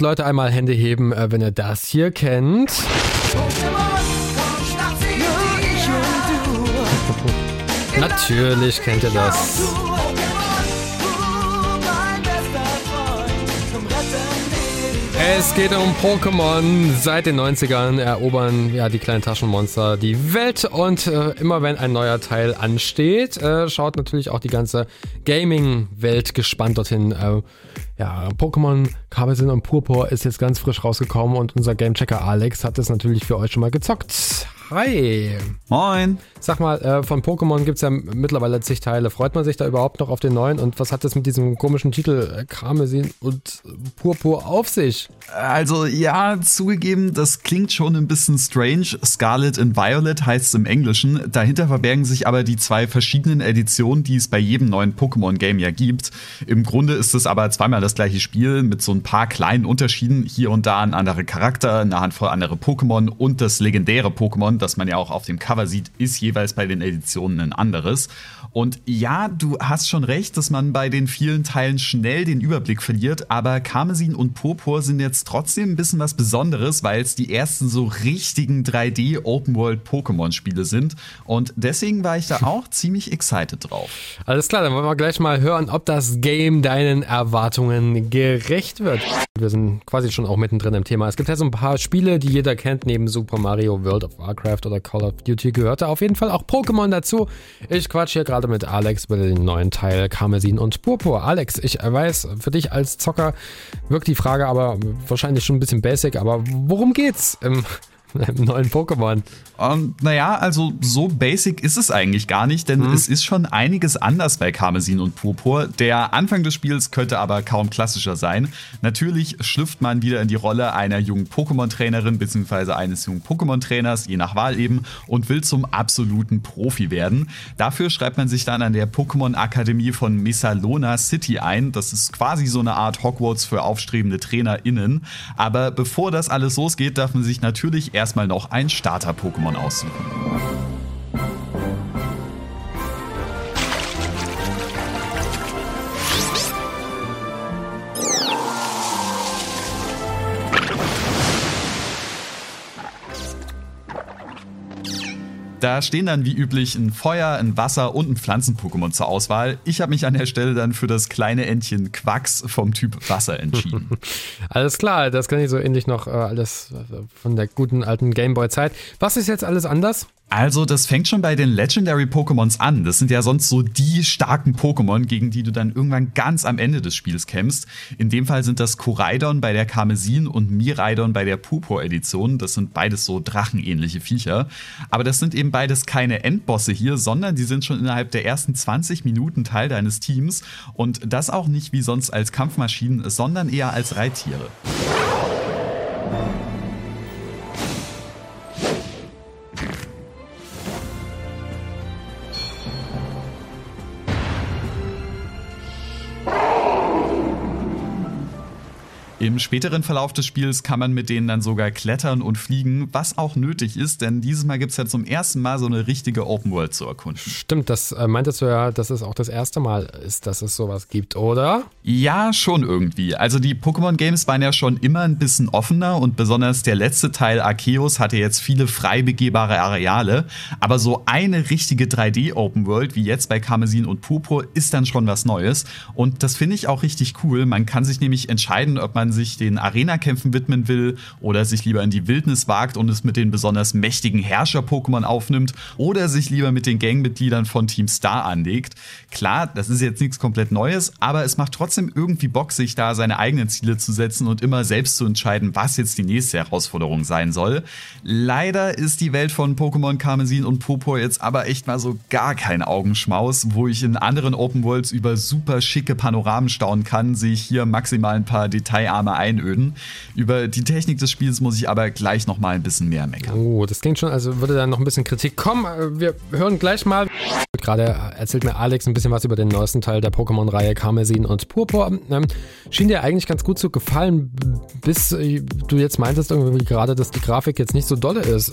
Leute einmal Hände heben, äh, wenn ihr das hier kennt. Natürlich kennt ihr das. Es geht um Pokémon. Seit den 90ern erobern ja die kleinen Taschenmonster die Welt und äh, immer wenn ein neuer Teil ansteht, äh, schaut natürlich auch die ganze Gaming-Welt gespannt dorthin. Äh, ja, Pokémon Kabelsin und Purpur ist jetzt ganz frisch rausgekommen und unser Gamechecker Alex hat es natürlich für euch schon mal gezockt. Hi. Moin. Sag mal, äh, von Pokémon gibt es ja mittlerweile zig Teile. Freut man sich da überhaupt noch auf den neuen? Und was hat das mit diesem komischen Titel äh, Karmesin und Purpur auf sich? Also ja, zugegeben, das klingt schon ein bisschen strange. Scarlet and Violet heißt es im Englischen. Dahinter verbergen sich aber die zwei verschiedenen Editionen, die es bei jedem neuen Pokémon-Game ja gibt. Im Grunde ist es aber zweimal das gleiche Spiel mit so ein paar kleinen Unterschieden. Hier und da ein anderer Charakter, eine Handvoll andere Pokémon und das legendäre Pokémon, das man ja auch auf dem Cover sieht, ist jeweils bei den Editionen ein anderes. Und ja, du hast schon recht, dass man bei den vielen Teilen schnell den Überblick verliert, aber Karmesin und Purpur sind jetzt trotzdem ein bisschen was Besonderes, weil es die ersten so richtigen 3D Open World Pokémon Spiele sind und deswegen war ich da auch ziemlich excited drauf. Alles klar, dann wollen wir gleich mal hören, ob das Game deinen Erwartungen gerecht wird. Wir sind quasi schon auch mittendrin im Thema. Es gibt ja so ein paar Spiele, die jeder kennt, neben Super Mario, World of Warcraft oder Call of Duty gehörte auf jeden Fall auch Pokémon dazu. Ich quatsch hier gerade mit Alex über den neuen Teil Karmesin und Purpur. Alex, ich weiß, für dich als Zocker wirkt die Frage aber wahrscheinlich schon ein bisschen basic, aber worum geht's im einem neuen Pokémon. Um, ähm, naja, also so basic ist es eigentlich gar nicht, denn mhm. es ist schon einiges anders bei Karmesin und Purpur. Der Anfang des Spiels könnte aber kaum klassischer sein. Natürlich schlüpft man wieder in die Rolle einer jungen Pokémon-Trainerin bzw. eines jungen Pokémon-Trainers, je nach Wahl eben, und will zum absoluten Profi werden. Dafür schreibt man sich dann an der Pokémon-Akademie von Mesalona City ein. Das ist quasi so eine Art Hogwarts für aufstrebende TrainerInnen. Aber bevor das alles losgeht, darf man sich natürlich erstmal noch ein Starter-Pokémon aussuchen. Da stehen dann wie üblich ein Feuer, ein Wasser und ein Pflanzen-Pokémon zur Auswahl. Ich habe mich an der Stelle dann für das kleine Entchen Quacks vom Typ Wasser entschieden. alles klar, das kann ich so ähnlich noch äh, alles von der guten alten Gameboy-Zeit. Was ist jetzt alles anders? Also, das fängt schon bei den Legendary Pokémons an. Das sind ja sonst so die starken Pokémon, gegen die du dann irgendwann ganz am Ende des Spiels kämpfst. In dem Fall sind das Koraidon bei der Karmesin und Miraidon bei der Purpur-Edition. Das sind beides so drachenähnliche Viecher. Aber das sind eben beides keine Endbosse hier, sondern die sind schon innerhalb der ersten 20 Minuten Teil deines Teams. Und das auch nicht wie sonst als Kampfmaschinen, sondern eher als Reittiere. Im späteren Verlauf des Spiels kann man mit denen dann sogar klettern und fliegen, was auch nötig ist, denn dieses Mal gibt es ja zum ersten Mal so eine richtige Open World zu erkunden. Stimmt, das äh, meintest du ja, dass es auch das erste Mal ist, dass es sowas gibt, oder? Ja, schon irgendwie. Also die Pokémon Games waren ja schon immer ein bisschen offener und besonders der letzte Teil Arceus hatte jetzt viele frei begehbare Areale, aber so eine richtige 3D Open World wie jetzt bei Karmesin und Purpur ist dann schon was Neues und das finde ich auch richtig cool. Man kann sich nämlich entscheiden, ob man man sich den Arena-Kämpfen widmen will oder sich lieber in die Wildnis wagt und es mit den besonders mächtigen Herrscher-Pokémon aufnimmt oder sich lieber mit den Gangmitgliedern von Team Star anlegt. Klar, das ist jetzt nichts komplett Neues, aber es macht trotzdem irgendwie Bock, sich da seine eigenen Ziele zu setzen und immer selbst zu entscheiden, was jetzt die nächste Herausforderung sein soll. Leider ist die Welt von Pokémon Karmesin und Purpur jetzt aber echt mal so gar kein Augenschmaus, wo ich in anderen Open Worlds über super schicke Panoramen staunen kann, sehe ich hier maximal ein paar Detailarme Arme einöden. Über die Technik des Spiels muss ich aber gleich noch mal ein bisschen mehr meckern. Oh, das klingt schon, also würde da noch ein bisschen Kritik kommen. Äh, wir hören gleich mal. Gerade erzählt mir Alex ein bisschen was über den neuesten Teil der Pokémon-Reihe Karmesin und Purpur. Ähm, schien dir eigentlich ganz gut zu gefallen, bis äh, du jetzt meintest irgendwie gerade, dass die Grafik jetzt nicht so dolle ist.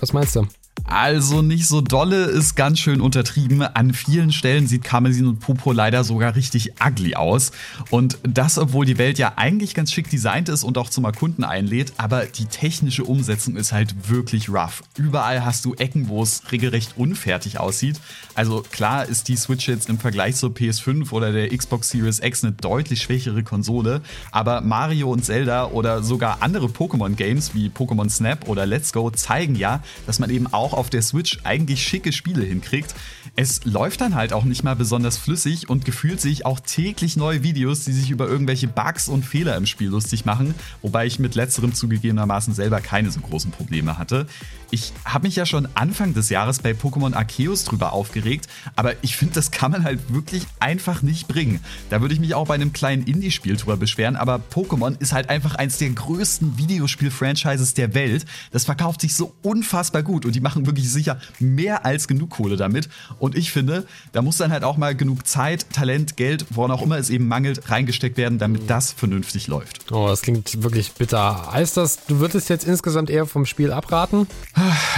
Was meinst du? Also nicht so dolle ist ganz schön untertrieben. An vielen Stellen sieht Karmesin und Popo leider sogar richtig ugly aus. Und das, obwohl die Welt ja eigentlich ganz schick designt ist und auch zum Erkunden einlädt, aber die technische Umsetzung ist halt wirklich rough. Überall hast du Ecken, wo es regelrecht unfertig aussieht. Also klar ist die Switch jetzt im Vergleich zur PS5 oder der Xbox Series X eine deutlich schwächere Konsole, aber Mario und Zelda oder sogar andere Pokémon-Games wie Pokémon Snap oder Let's Go zeigen ja, dass man eben auch auf der Switch eigentlich schicke Spiele hinkriegt. Es läuft dann halt auch nicht mal besonders flüssig und gefühlt sehe ich auch täglich neue Videos, die sich über irgendwelche Bugs und Fehler im Spiel lustig machen, wobei ich mit letzterem zugegebenermaßen selber keine so großen Probleme hatte. Ich habe mich ja schon Anfang des Jahres bei Pokémon Arceus drüber aufgeregt, aber ich finde, das kann man halt wirklich einfach nicht bringen. Da würde ich mich auch bei einem kleinen Indie-Spiel drüber beschweren, aber Pokémon ist halt einfach eins der größten Videospiel-Franchises der Welt. Das verkauft sich so unfassbar gut und die machen wirklich sicher mehr als genug Kohle damit. Und ich finde, da muss dann halt auch mal genug Zeit, Talent, Geld, woran auch immer es eben mangelt, reingesteckt werden, damit das vernünftig läuft. Oh, das klingt wirklich bitter. Heißt das, du würdest jetzt insgesamt eher vom Spiel abraten?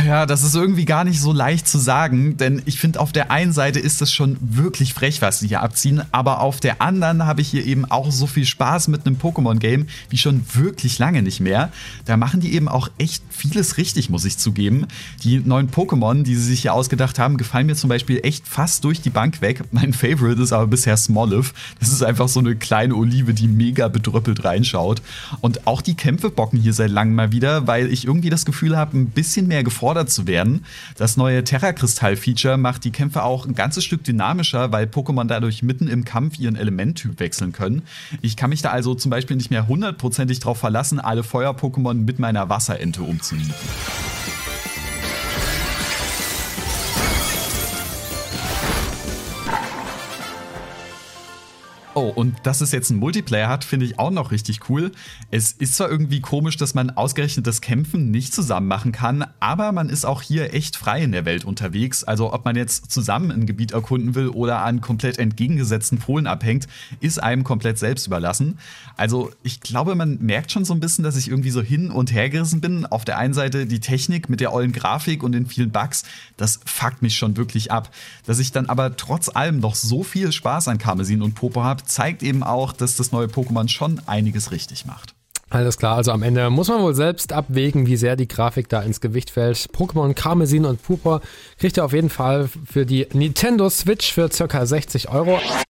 Ja, das ist irgendwie gar nicht so leicht zu sagen, denn ich finde, auf der einen Seite ist es schon wirklich frech, was sie hier abziehen, aber auf der anderen habe ich hier eben auch so viel Spaß mit einem Pokémon-Game wie schon wirklich lange nicht mehr. Da machen die eben auch echt vieles richtig, muss ich zugeben. Die neuen Pokémon, die sie sich hier ausgedacht haben, gefallen mir zum Beispiel echt fast durch die Bank weg. Mein Favorite ist aber bisher Smoliv. Das ist einfach so eine kleine Olive, die mega bedröppelt reinschaut. Und auch die Kämpfe bocken hier seit langem mal wieder, weil ich irgendwie das Gefühl habe, ein bisschen mehr gefordert zu werden. Das neue Terra-Kristall-Feature macht die Kämpfe auch ein ganzes Stück dynamischer, weil Pokémon dadurch mitten im Kampf ihren Elementtyp wechseln können. Ich kann mich da also zum Beispiel nicht mehr hundertprozentig darauf verlassen, alle Feuer-Pokémon mit meiner Wasserente umzunieten. Oh, und dass es jetzt einen Multiplayer hat, finde ich auch noch richtig cool. Es ist zwar irgendwie komisch, dass man ausgerechnet das Kämpfen nicht zusammen machen kann, aber man ist auch hier echt frei in der Welt unterwegs. Also ob man jetzt zusammen ein Gebiet erkunden will oder an komplett entgegengesetzten Polen abhängt, ist einem komplett selbst überlassen. Also ich glaube, man merkt schon so ein bisschen, dass ich irgendwie so hin und her gerissen bin. Auf der einen Seite die Technik mit der ollen Grafik und den vielen Bugs, das fuckt mich schon wirklich ab. Dass ich dann aber trotz allem noch so viel Spaß an Karmesin und Popo habe, zeigt eben auch, dass das neue Pokémon schon einiges richtig macht. Alles klar, also am Ende muss man wohl selbst abwägen, wie sehr die Grafik da ins Gewicht fällt. Pokémon Karmesin und Purpur kriegt ihr auf jeden Fall für die Nintendo Switch für circa 60 Euro.